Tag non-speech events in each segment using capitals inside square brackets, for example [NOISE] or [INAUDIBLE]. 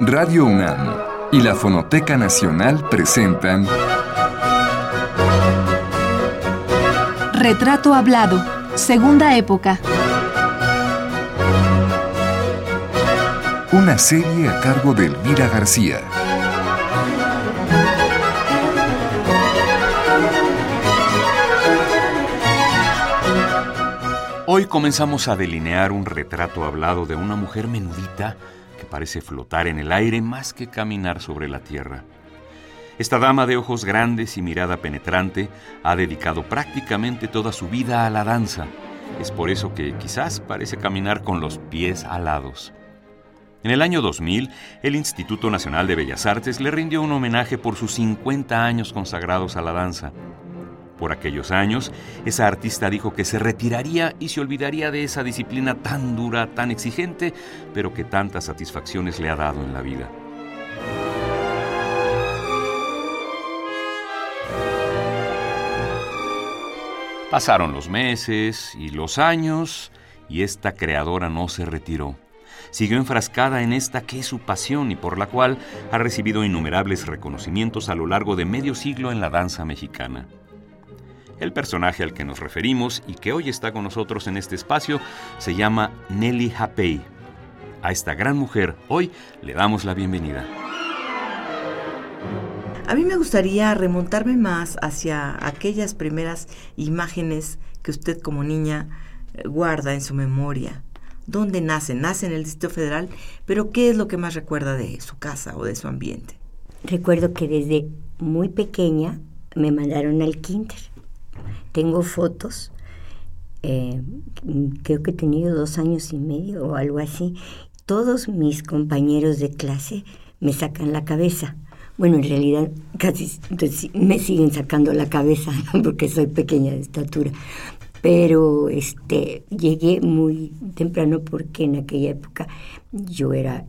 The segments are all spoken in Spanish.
Radio UNAM y la Fonoteca Nacional presentan Retrato Hablado, Segunda Época. Una serie a cargo de Elvira García. Hoy comenzamos a delinear un retrato hablado de una mujer menudita que parece flotar en el aire más que caminar sobre la tierra. Esta dama de ojos grandes y mirada penetrante ha dedicado prácticamente toda su vida a la danza. Es por eso que quizás parece caminar con los pies alados. En el año 2000, el Instituto Nacional de Bellas Artes le rindió un homenaje por sus 50 años consagrados a la danza. Por aquellos años, esa artista dijo que se retiraría y se olvidaría de esa disciplina tan dura, tan exigente, pero que tantas satisfacciones le ha dado en la vida. Pasaron los meses y los años y esta creadora no se retiró. Siguió enfrascada en esta que es su pasión y por la cual ha recibido innumerables reconocimientos a lo largo de medio siglo en la danza mexicana. El personaje al que nos referimos y que hoy está con nosotros en este espacio se llama Nelly Hapei. A esta gran mujer hoy le damos la bienvenida. A mí me gustaría remontarme más hacia aquellas primeras imágenes que usted como niña eh, guarda en su memoria. ¿Dónde nace? Nace en el Distrito Federal, pero ¿qué es lo que más recuerda de su casa o de su ambiente? Recuerdo que desde muy pequeña me mandaron al kinder tengo fotos, eh, creo que he tenido dos años y medio o algo así. Todos mis compañeros de clase me sacan la cabeza. Bueno, en realidad casi me siguen sacando la cabeza [LAUGHS] porque soy pequeña de estatura. Pero este llegué muy temprano porque en aquella época yo era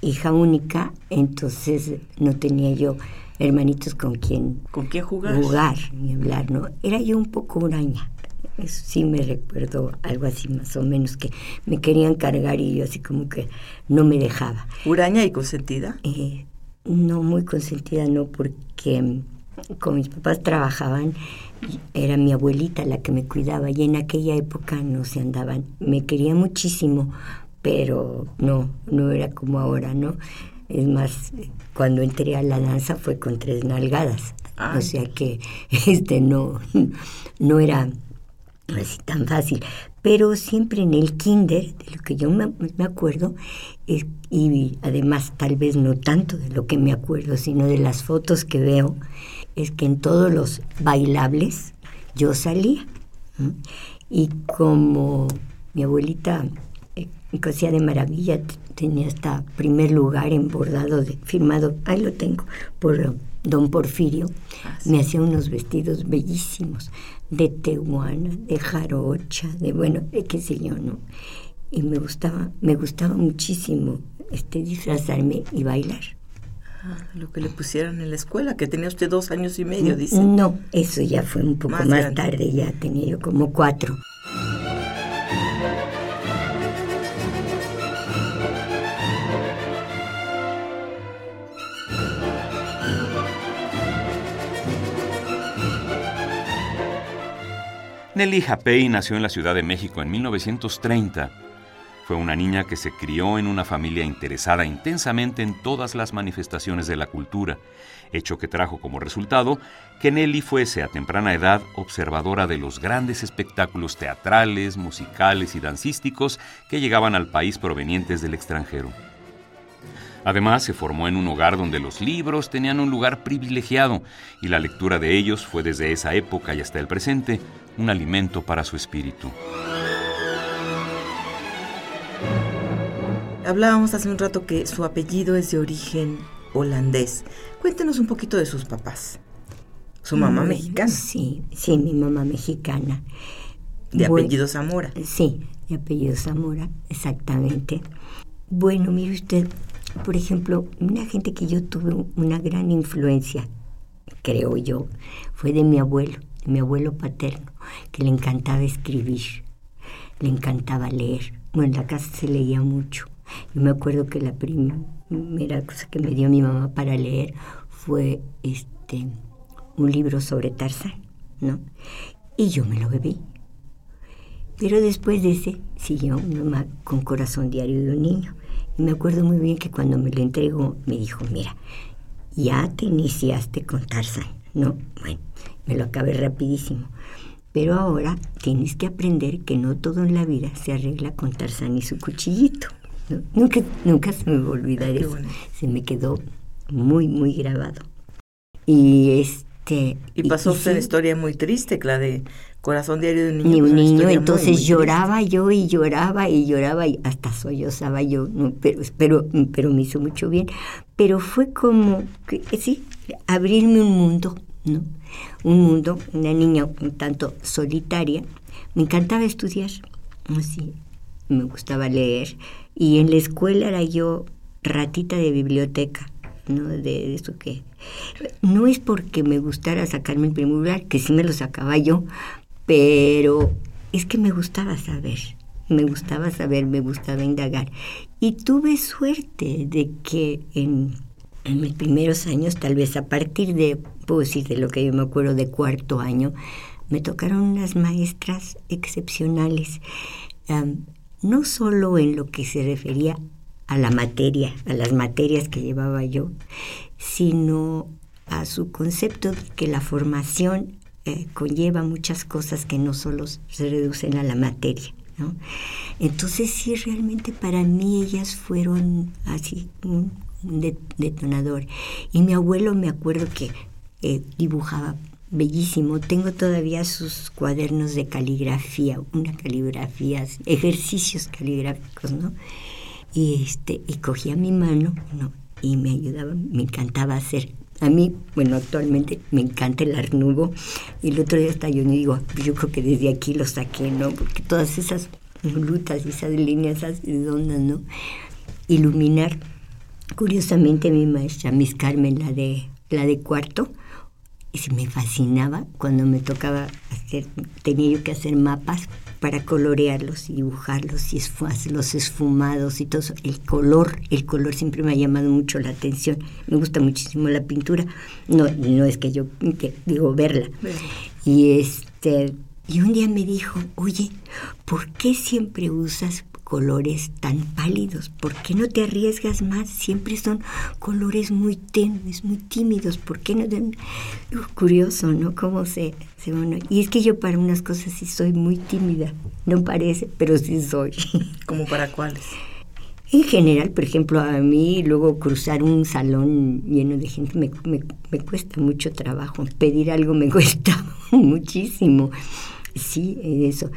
hija única, entonces no tenía yo hermanitos con quien, ¿Con quién jugar? Jugar y hablar, ¿no? Era yo un poco huraña. Eso sí me recuerdo algo así más o menos que me querían cargar y yo así como que no me dejaba. ¿Huraña y consentida? Eh, no, muy consentida no, porque mm, con mis papás trabajaban, era mi abuelita la que me cuidaba y en aquella época no se andaban. Me quería muchísimo, pero no, no era como ahora, ¿no? Es más, cuando entré a la danza fue con tres nalgadas. O sea que [LAUGHS] este no, no era así tan fácil. Pero siempre en el kinder, de lo que yo me, acuerdo, y además tal vez no tanto de lo que me acuerdo, sino de las fotos que veo, es que en todos los bailables yo salía. Y como mi abuelita eh, cosía de maravilla, tenía hasta primer lugar en bordado de, firmado, ahí lo tengo, por don Porfirio. Ah, Me hacía unos vestidos bellísimos, de tehuana, de jarocha, de bueno, de qué sé yo, ¿no? Y me gustaba, me gustaba muchísimo este disfrazarme y bailar. Ah, lo que le pusieron en la escuela, que tenía usted dos años y medio, dice. No, eso ya fue un poco más tarde, ya tenía yo como cuatro. Nelly Japey nació en la Ciudad de México en 1930. Fue una niña que se crió en una familia interesada intensamente en todas las manifestaciones de la cultura, hecho que trajo como resultado que Nelly fuese a temprana edad observadora de los grandes espectáculos teatrales, musicales y dancísticos que llegaban al país provenientes del extranjero. Además, se formó en un hogar donde los libros tenían un lugar privilegiado y la lectura de ellos fue desde esa época y hasta el presente un alimento para su espíritu. Hablábamos hace un rato que su apellido es de origen holandés. Cuéntenos un poquito de sus papás. ¿Su mamá mexicana? Sí, sí, mi mamá mexicana. ¿De apellido Zamora? Sí, de apellido Zamora, exactamente. Bueno, mire usted, por ejemplo, una gente que yo tuve una gran influencia, creo yo, fue de mi abuelo mi abuelo paterno, que le encantaba escribir, le encantaba leer. Bueno, en la casa se leía mucho. Yo me acuerdo que la primera cosa que me dio mi mamá para leer fue este un libro sobre Tarzán, ¿no? Y yo me lo bebí. Pero después de ese siguió mamá con corazón diario de un niño. Y me acuerdo muy bien que cuando me lo entregó me dijo, mira, ya te iniciaste con Tarzán, ¿no? Bueno, me lo acabé rapidísimo. Pero ahora tienes que aprender que no todo en la vida se arregla con Tarzán y su cuchillito. Nunca, nunca se me olvidar eso. Se me quedó muy, muy grabado. Y este... Y pasó una historia muy triste, la de Corazón Diario de un Niño. Ni un niño, entonces lloraba yo y lloraba y lloraba y hasta sollozaba yo, pero, pero, pero me hizo mucho bien. Pero fue como, que, sí, abrirme un mundo, ¿no? Un mundo, una niña un tanto solitaria. Me encantaba estudiar, así, me gustaba leer. Y en la escuela era yo ratita de biblioteca, ¿no? De eso que... No es porque me gustara sacarme el primer lugar, que sí me lo sacaba yo, pero es que me gustaba saber, me gustaba saber, me gustaba indagar. Y tuve suerte de que en, mis primeros años, tal vez a partir de, puedo decir de lo que yo me acuerdo de cuarto año, me tocaron unas maestras excepcionales, no solo en lo que se refería a la materia, a las materias que llevaba yo, sino a su concepto de que la formación eh, conlleva muchas cosas que no solo se reducen a la materia. Entonces sí, realmente para mí ellas fueron así un, detonador. Y mi abuelo me acuerdo que eh, dibujaba bellísimo. Tengo todavía sus cuadernos de caligrafía, una caligrafía, ejercicios caligráficos, ¿no? Y este, y cogía mi mano, ¿no? Y me ayudaba, me encantaba hacer a mí, bueno, actualmente me encanta el arnudo y el otro día hasta yo me digo, yo creo que desde aquí lo saqué, ¿no? Porque todas esas lutas esas líneas redondas, ¿no? Iluminar. Curiosamente mi maestra, Miss Carmen, la de, la de cuarto, me fascinaba cuando me tocaba hacer, tenía yo que hacer mapas para colorearlos y dibujarlos y los esfumados y todo eso. El color, el color siempre me ha llamado mucho la atención. Me gusta muchísimo la pintura. No, no es que yo digo verla. Y este y un día me dijo, oye, ¿por qué siempre usas colores tan pálidos? ¿Por qué no te arriesgas más? Siempre son colores muy tenues, muy tímidos. ¿Por qué no? curioso, ¿no? Cómo se, se Y es que yo para unas cosas sí soy muy tímida. No parece, pero sí soy. [LAUGHS] ¿Cómo para cuáles? En general, por ejemplo, a mí luego cruzar un salón lleno de gente me, me cuesta mucho trabajo. Pedir algo me [LAUGHS] cuesta muchísimo. Sí, eso.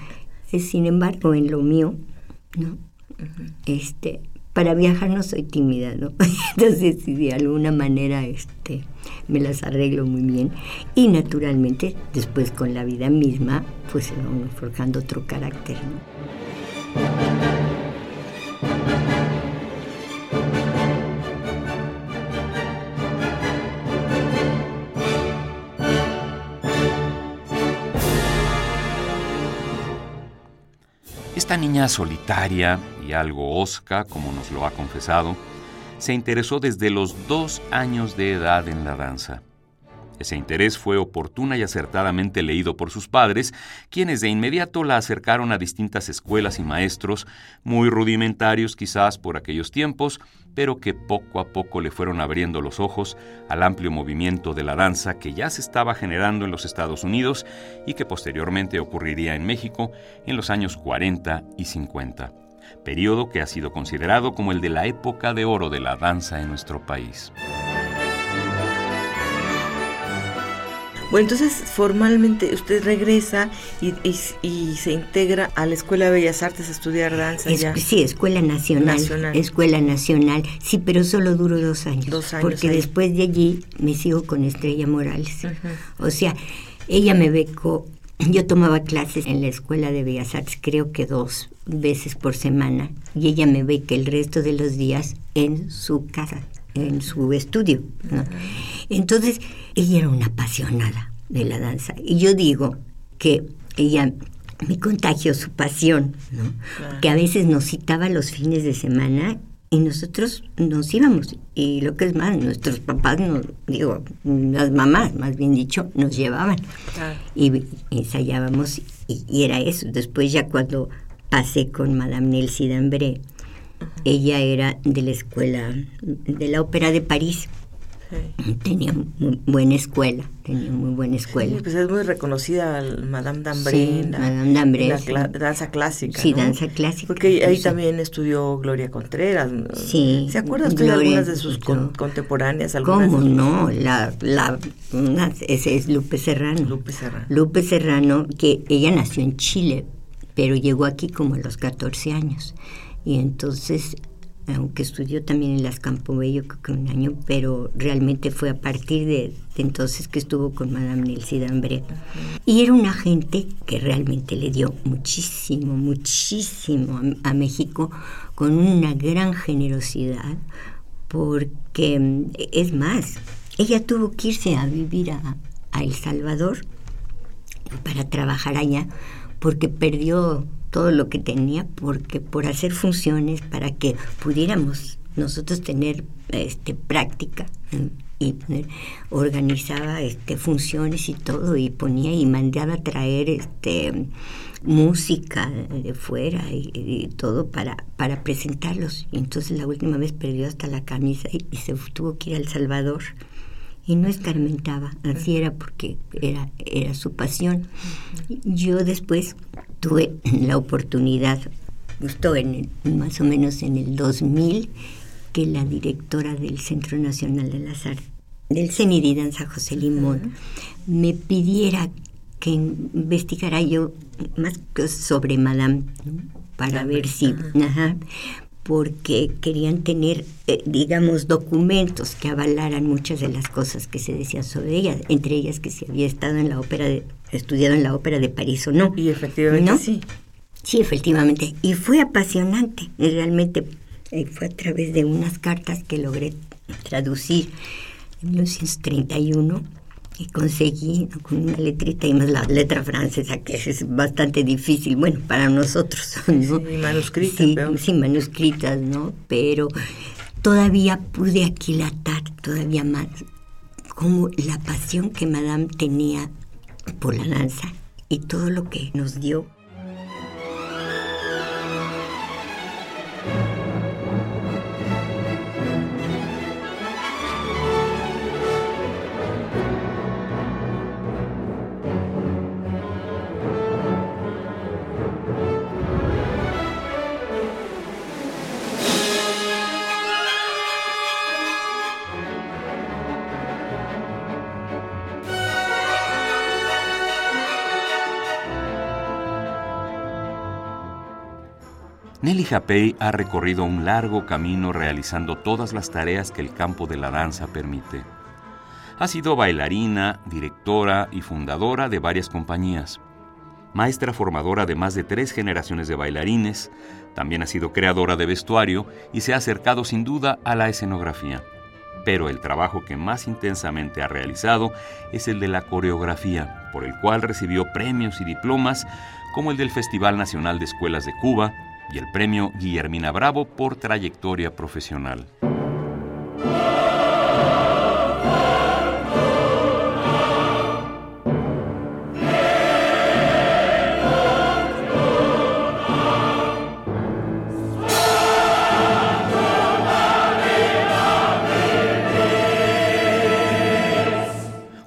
Sin embargo, en lo mío, ¿no? Este, para viajar no soy tímida, ¿no? [LAUGHS] Entonces, de alguna manera este, me las arreglo muy bien. Y naturalmente, después con la vida misma, pues se va forjando otro carácter, ¿no? Esta niña solitaria y algo osca, como nos lo ha confesado, se interesó desde los dos años de edad en la danza. Ese interés fue oportuna y acertadamente leído por sus padres, quienes de inmediato la acercaron a distintas escuelas y maestros, muy rudimentarios quizás por aquellos tiempos, pero que poco a poco le fueron abriendo los ojos al amplio movimiento de la danza que ya se estaba generando en los Estados Unidos y que posteriormente ocurriría en México en los años 40 y 50, periodo que ha sido considerado como el de la época de oro de la danza en nuestro país. Bueno, entonces formalmente usted regresa y, se integra a la Escuela de Bellas Artes a estudiar danza. ya. Sí, Escuela Nacional, Escuela Nacional. Sí, pero solo duró dos años. Dos años. Porque después de allí me sigo con Estrella Morales. O sea, ella me becó. Yo tomaba clases en la Escuela de Bellas Artes, creo que dos veces por semana, y ella me beca el resto de los días en su casa en su estudio. Entonces, ella era una apasionada de la danza. Y yo digo que ella me contagió su pasión, ¿no? Que a veces nos citaba los fines de semana y nosotros nos íbamos. Y lo que es más, nuestros papás, nos, digo, las mamás, más bien dicho, nos llevaban. Y ensayábamos y, era eso. Después ya cuando pasé con Madame Nelsie Dambré, ella era de la escuela, de la ópera de París. Tenía muy buena escuela, tenía muy buena escuela. pues es muy reconocida Madame Dambré, Madame la danza clásica. Sí, danza clásica. Porque ahí también estudió Gloria Contreras. Sí. ¿Se acuerda usted de algunas de sus contemporáneas? ¿Cómo no? La, la, ese es Lupe Serrano. Lupe Serrano. Lupe Serrano, que ella nació en Chile, pero llegó aquí como a los 14 años. Y entonces aunque estudió también en las Campobello creo que un año, pero realmente fue a partir de, entonces que estuvo con Madame Nelsie Dambré. Y era una gente que realmente le dio muchísimo, muchísimo a, México, con una gran generosidad, porque es más, ella tuvo que irse a vivir a, a El Salvador para trabajar allá, porque perdió todo lo que tenía porque por hacer funciones para que pudiéramos nosotros tener este práctica y organizaba este funciones y todo y ponía y mandaba a traer este música de fuera y, todo para para presentarlos. Y entonces la última vez perdió hasta la camisa y, y se tuvo que ir a El Salvador. Y no escarmentaba, así era porque era, era su pasión. Yo después tuve la oportunidad, justo en más o menos en el 2000, que la directora del Centro Nacional de las Artes, del CENIDI Danza José Limón, me pidiera que investigara yo más sobre Madame, para ver si, porque querían tener, eh, digamos, documentos que avalaran muchas de las cosas que se decían sobre ella, entre ellas que si había estado en la ópera, de, estudiado en la ópera de París o no. Y efectivamente sí. Sí, efectivamente. Y fue apasionante. Y realmente eh, fue a través de unas cartas que logré traducir en 1931 y conseguí con una letrita y más la letra francesa que es bastante difícil, bueno, para nosotros. ¿no? Sí, manuscritas. Sí, manuscritas, ¿no? Pero todavía pude aquilatar todavía más como la pasión que Madame tenía por la danza y todo lo que nos dio Nelly Japey ha recorrido un largo camino realizando todas las tareas que el campo de la danza permite. Ha sido bailarina, directora y fundadora de varias compañías. Maestra formadora de más de tres generaciones de bailarines, también ha sido creadora de vestuario y se ha acercado sin duda a la escenografía. Pero el trabajo que más intensamente ha realizado es el de la coreografía, por el cual recibió premios y diplomas como el del Festival Nacional de Escuelas de Cuba, y el premio Guillermina Bravo por trayectoria profesional.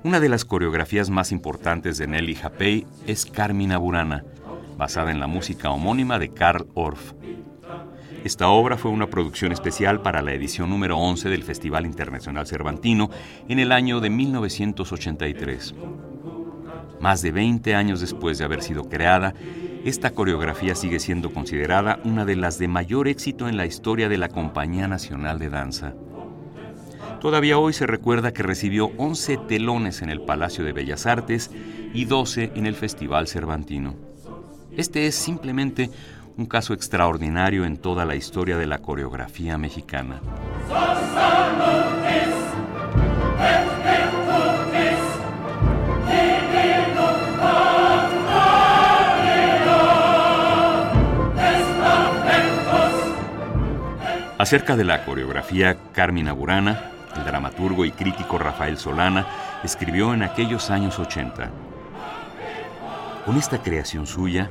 Una de las coreografías más importantes de Nelly Japey es Carmina Burana, basada en la música homónima de Karl Orff. Esta obra fue una producción especial para la edición número 11 del Festival Internacional Cervantino en el año de 1983. Más de 20 años después de haber sido creada, esta coreografía sigue siendo considerada una de las de mayor éxito en la historia de la Compañía Nacional de Danza. Todavía hoy se recuerda que recibió 11 telones en el Palacio de Bellas Artes y 12 en el Festival Cervantino. Este es simplemente un caso extraordinario en toda la historia de la coreografía mexicana. Acerca de la coreografía, Carmen Burana, el dramaturgo y crítico Rafael Solana, escribió en aquellos años 80. Con esta creación suya,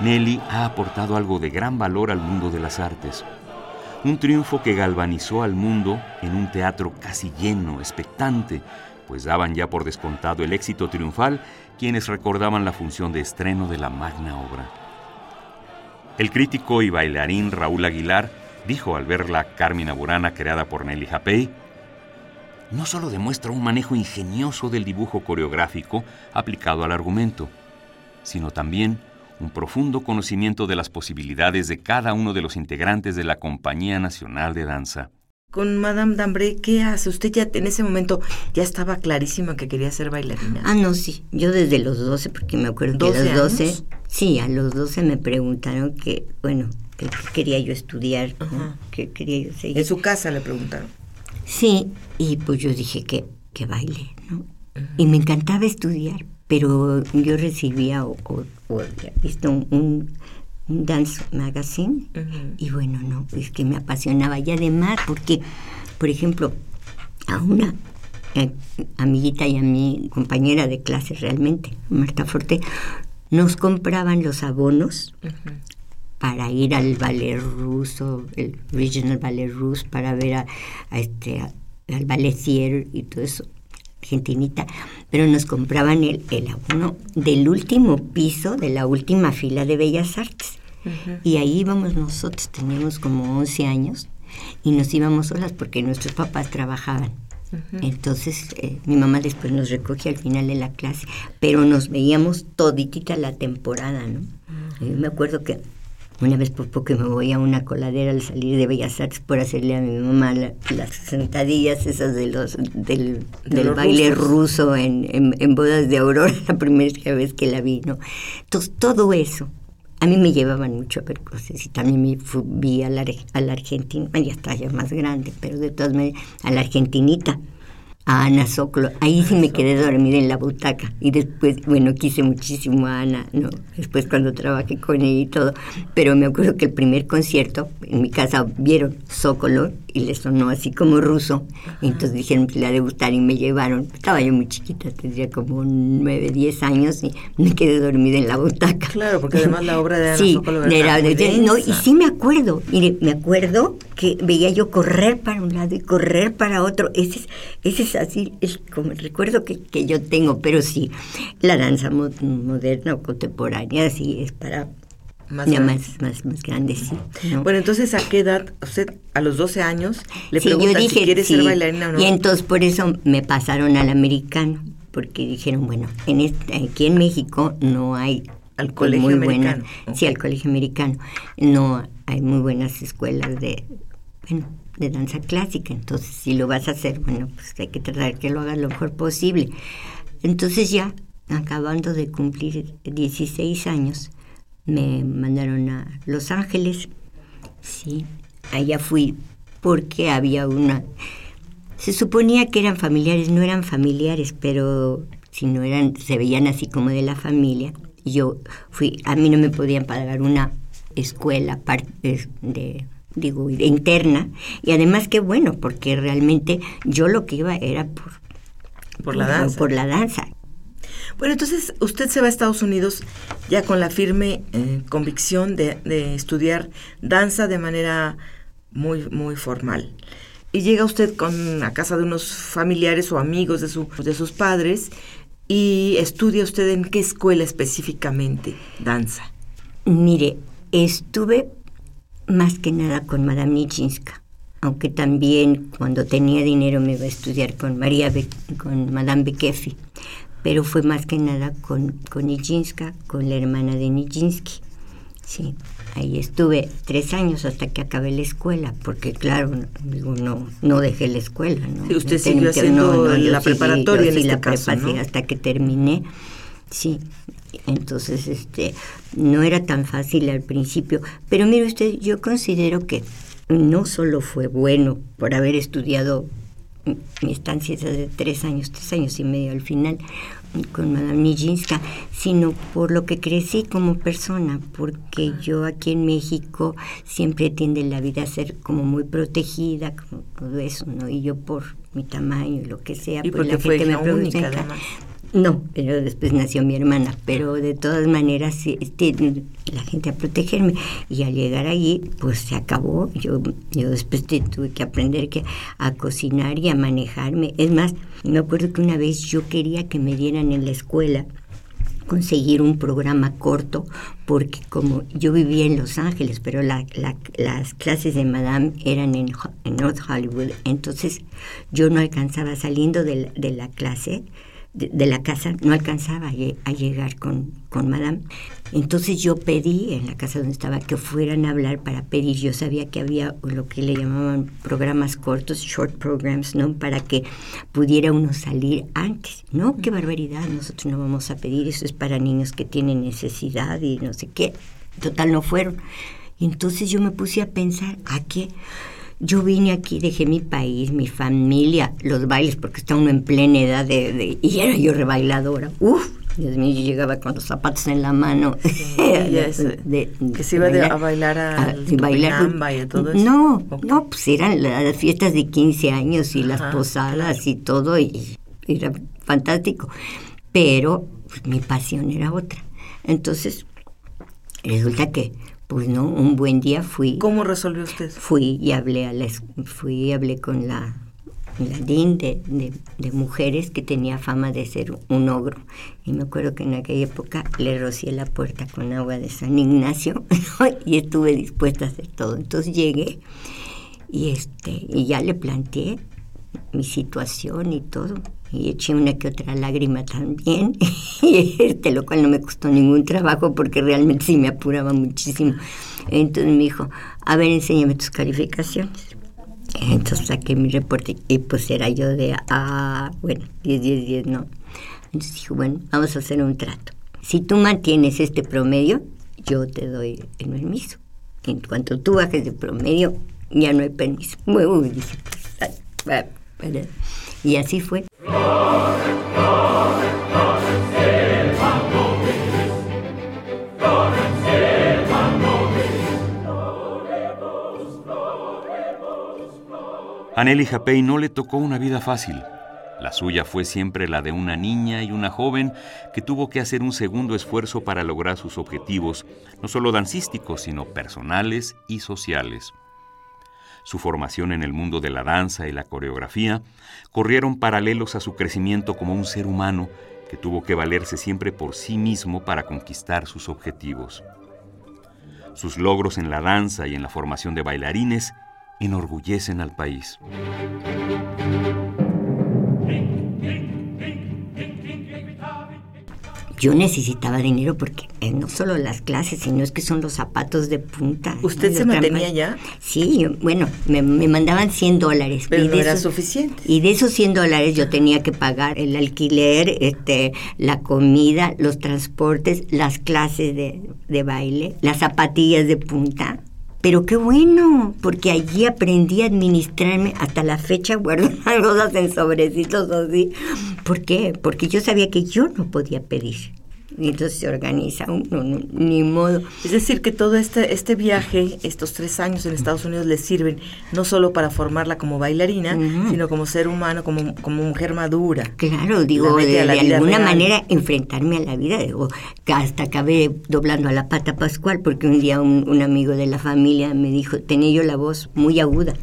Nelly ha aportado algo de gran valor al mundo de las artes. Un triunfo que galvanizó al mundo en un teatro casi lleno, expectante, pues daban ya por descontado el éxito triunfal quienes recordaban la función de estreno de la magna obra. El crítico y bailarín Raúl Aguilar dijo al ver la Carmina Burana creada por Nelly Japey, no solo demuestra un manejo ingenioso del dibujo coreográfico aplicado al argumento, sino también un profundo conocimiento de las posibilidades de cada uno de los integrantes de la Compañía Nacional de Danza. Con Madame Dambré, ¿qué hace? Usted ya en ese momento ya estaba clarísima que quería ser bailarina. Ah, no, sí. Yo desde los 12, porque me acuerdo que a los 12, sí, a los 12 me preguntaron que, bueno, que quería yo estudiar, que quería yo seguir. En su casa le preguntaron. Sí, y pues yo dije que, que baile, ¿no? Y me encantaba estudiar, pero yo recibía o, visto un, dance magazine y bueno, no, es que me apasionaba. Y además porque, por ejemplo, a una eh, amiguita y a mi compañera de clase realmente, Marta Forte, nos compraban los abonos para ir al ballet ruso, el Regional Ballet Ruso, para ver a, este, al ballet y todo eso, argentinita, pero nos compraban el, el abono del último piso, de la última fila de Bellas Artes. Y ahí íbamos nosotros, teníamos como 11 años, y nos íbamos solas porque nuestros papás trabajaban. Entonces eh, mi mamá después nos recogía al final de la clase, pero nos veíamos toditita la temporada, ¿no? me acuerdo que una vez por poco me voy a una coladera al salir de Bellas Artes por hacerle a mi mamá las sentadillas esas de los del, baile ruso en, en, bodas de Aurora, [LAUGHS] la primera vez que la vi, ¿no? Entonces todo eso, a mí me llevaban mucho a ver cosas y también me fui a la, a la Argentina, ya está ya más grande, pero de todas maneras, a la Argentinita a Ana Soclo. Ahí sí me quedé dormida en la butaca. Y después, bueno, quise muchísimo a Ana, ¿no? Después cuando trabajé con ella y todo. Pero me acuerdo que el primer concierto, en mi casa vieron Zócolo y le sonó así como ruso. entonces dijeron que la de gustar y me llevaron. Estaba yo muy chiquita, tendría como nueve, diez años y me quedé dormida en la butaca. Claro, porque además la obra de Ana sí, Sokolow era, no, y sí me acuerdo, mire, me acuerdo que veía yo correr para un lado y correr para otro. Ese es, ese es así, es como el recuerdo que, que yo tengo, pero sí, la danza moderna o contemporánea sí es para más, más, más, grande, sí. Bueno, entonces, ¿a qué edad, usted a los 12 años, le sí, si quiere ser bailarina o no? Y entonces por eso me pasaron al americano, porque dijeron, bueno, en este, aquí en México no hay al colegio muy americano. sí, al colegio americano. No hay muy buenas escuelas de, bueno, de danza clásica. Entonces, si lo vas a hacer, bueno, pues hay que tratar que lo hagas lo mejor posible. Entonces ya, acabando de cumplir 16 años, me mandaron a Los Ángeles. Sí, allá fui porque había una... Se suponía que eran familiares, no eran familiares, pero si no eran, se veían así como de la familia. Yo fui, a mí no me podían pagar una escuela de, digo, de interna. Y además qué bueno, porque realmente yo lo que iba era por, por la danza. Por la danza. Bueno, entonces usted se va a Estados Unidos ya con la firme eh, convicción de, estudiar danza de manera muy, muy formal. Y llega usted con, a casa de unos familiares o amigos de, su, de sus padres y estudia usted en qué escuela específicamente danza. Mire, estuve más que nada con Madame Nichinska, aunque también cuando tenía dinero me iba a estudiar con María con Madame Bekefi pero fue más que nada con, con Nijinska, con la hermana de Nijinsky. Sí, ahí estuve tres años hasta que acabé la escuela, porque claro, digo, no, no dejé la escuela. ¿no? Sí, usted siguió haciendo la preparatoria en este la caso, hasta que terminé. Sí, entonces este no era tan fácil al principio, pero mire usted, yo considero que no solo fue bueno por haber estudiado mi estancia es de tres años, tres años y medio al final con Madame Nijinska, sino por lo que crecí como persona, porque yo aquí en México siempre tiende la vida a ser como muy protegida, como todo eso, ¿no? Y yo por mi tamaño y lo que sea, y pues la fue gente me pregunta, no, pero después nació mi hermana, pero de todas maneras este, la gente a protegerme. Y al llegar allí pues se acabó, yo, yo después tuve que aprender que, a cocinar y a manejarme, es más, me acuerdo que una vez yo quería que me dieran en la escuela conseguir un programa corto porque como yo vivía en Los Ángeles, pero la, las clases de Madame eran en, en, North Hollywood, entonces yo no alcanzaba saliendo de de la clase, de, la casa, no alcanzaba a, llegar con, con Madame. Entonces yo pedí en la casa donde estaba que fueran a hablar para pedir. Yo sabía que había lo que le llamaban programas cortos, short programs, ¿no? Para que pudiera uno salir antes. No, qué barbaridad, nosotros no vamos a pedir, eso es para niños que tienen necesidad y no sé qué. Total, no fueron. Entonces yo me puse a pensar, ¿a qué? Yo vine aquí, dejé mi país, mi familia, los bailes, porque está uno en plena edad de... y era yo rebailadora. Uf, Dios mío, yo llegaba con los zapatos en la mano. [LAUGHS] de, que se iba a bailar a, a bailar. Y todo eso. No, no, pues eran las fiestas de 15 años y las posadas y todo, y, era fantástico. Pero pues, mi pasión era otra. Entonces, resulta que pues no, un buen día fui. ¿Cómo resolvió usted? Fui y hablé a la, fui y hablé con la, la DIN de, de, mujeres que tenía fama de ser un ogro. Y me acuerdo que en aquella época le rocié la puerta con agua de San Ignacio [LAUGHS] y estuve dispuesta a hacer todo. Entonces llegué y este y ya le planteé mi situación y todo y eché una que otra lágrima también, y [LAUGHS] este, lo cual no me costó ningún trabajo porque realmente sí me apuraba muchísimo. Entonces me dijo, a ver, enséñame tus calificaciones. Entonces saqué mi reporte y pues era yo de, ah, bueno, 10, 10, 10, no. Entonces dijo, bueno, vamos a hacer un trato. Si tú mantienes este promedio, yo te doy el permiso. En cuanto tú bajes de promedio, ya no hay permiso. [LAUGHS] Muy, dije, pues, y así fue. A Nelly Japey no le tocó una vida fácil. La suya fue siempre la de una niña y una joven que tuvo que hacer un segundo esfuerzo para lograr sus objetivos, no solo dancísticos, sino personales y sociales su formación en el mundo de la danza y la coreografía, corrieron paralelos a su crecimiento como un ser humano que tuvo que valerse siempre por sí mismo para conquistar sus objetivos. Sus logros en la danza y en la formación de bailarines enorgullecen al país. Yo necesitaba dinero porque eh, no solo las clases, sino es que son los zapatos de punta. ¿Usted se mantenía ya? Sí, bueno, me, mandaban 100 dólares. Pero no era suficiente. Y de esos 100 dólares yo tenía que pagar el alquiler, este, la comida, los transportes, las clases de, de baile, las zapatillas de punta. Pero qué bueno, porque allí aprendí a administrarme. Hasta la fecha guardo [LAUGHS] las cosas en sobrecitos así. ¿Por qué? Porque yo sabía que yo no podía pedir y entonces se organiza uno, ni modo. Es decir, que todo este, este viaje, estos tres años en Estados Unidos, le sirven no solo para formarla como bailarina, sino como ser humano, como, como mujer madura. Claro, digo, de, alguna manera enfrentarme a la vida, digo, hasta acabé doblando a la pata pascual, porque un día un, un amigo de la familia me dijo, tenía yo la voz muy aguda.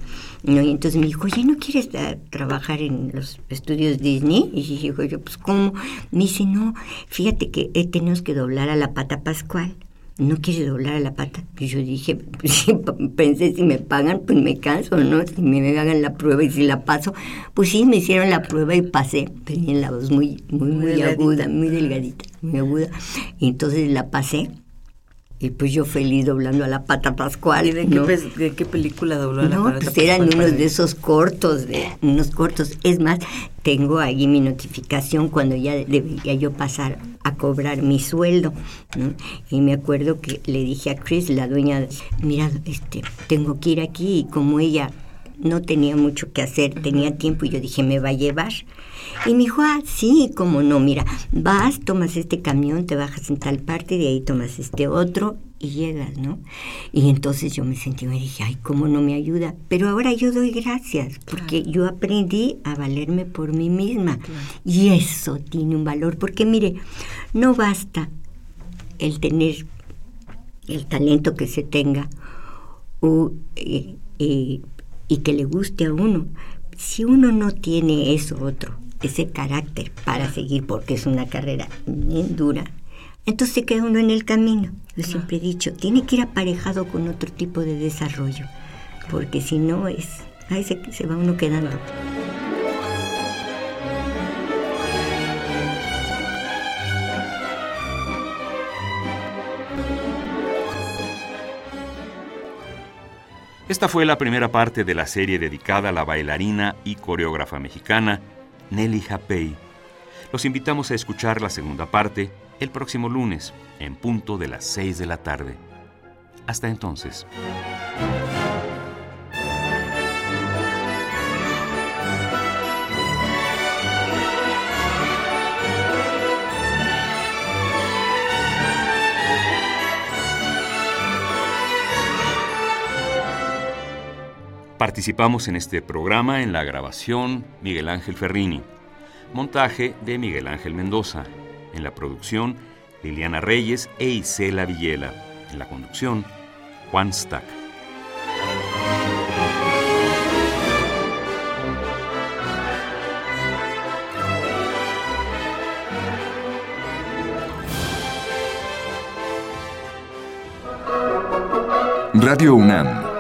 ¿No? Y entonces me dijo, oye, ¿no quieres trabajar en los estudios Disney? Y dijo yo, pues ¿cómo? Me dice, no, fíjate que tenemos que doblar a la pata Pascual. ¿No quieres doblar a la pata? Y yo dije, pues, [LAUGHS] pensé, si me pagan, pues me canso, ¿no? Si me hagan la prueba y si la paso, pues sí, me hicieron la prueba y pasé. Tenía la voz muy, muy, muy aguda, muy delgadita, muy aguda. Y entonces la pasé y pues yo feliz doblando a la pata pascual. ¿Y de, qué, película dobló a la pata pues eran unos de esos cortos, de, unos cortos. Es más, tengo ahí mi notificación cuando ya debía yo pasar a cobrar mi sueldo. Y me acuerdo que le dije a Chris, la dueña, mira, este, tengo que ir aquí y como ella no tenía mucho que hacer, tenía tiempo y yo dije, me va a llevar. Y me dijo, ah, sí, cómo no, mira, vas, tomas este camión, te bajas en tal parte, de ahí tomas este otro y llegas, ¿no? Y entonces yo me sentí, me dije, ay, cómo no me ayuda. Pero ahora yo doy gracias, porque yo aprendí a valerme por mí misma. Y eso tiene un valor, porque mire, no basta el tener el talento que se tenga y que le guste a uno. Si uno no tiene eso otro, ese carácter para seguir, porque es una carrera bien dura, entonces queda uno en el camino. Yo siempre he dicho, tiene que ir aparejado con otro tipo de desarrollo, porque si no es, ahí se, se va uno quedando. Esta fue la primera parte de la serie dedicada a la bailarina y coreógrafa mexicana Nelly Japey. Los invitamos a escuchar la segunda parte el próximo lunes, en punto de las 6 de la tarde. Hasta entonces. Participamos en este programa en la grabación Miguel Ángel Ferrini, montaje de Miguel Ángel Mendoza, en la producción Liliana Reyes e Isela Villela, en la conducción Juan Stack. Radio UNAM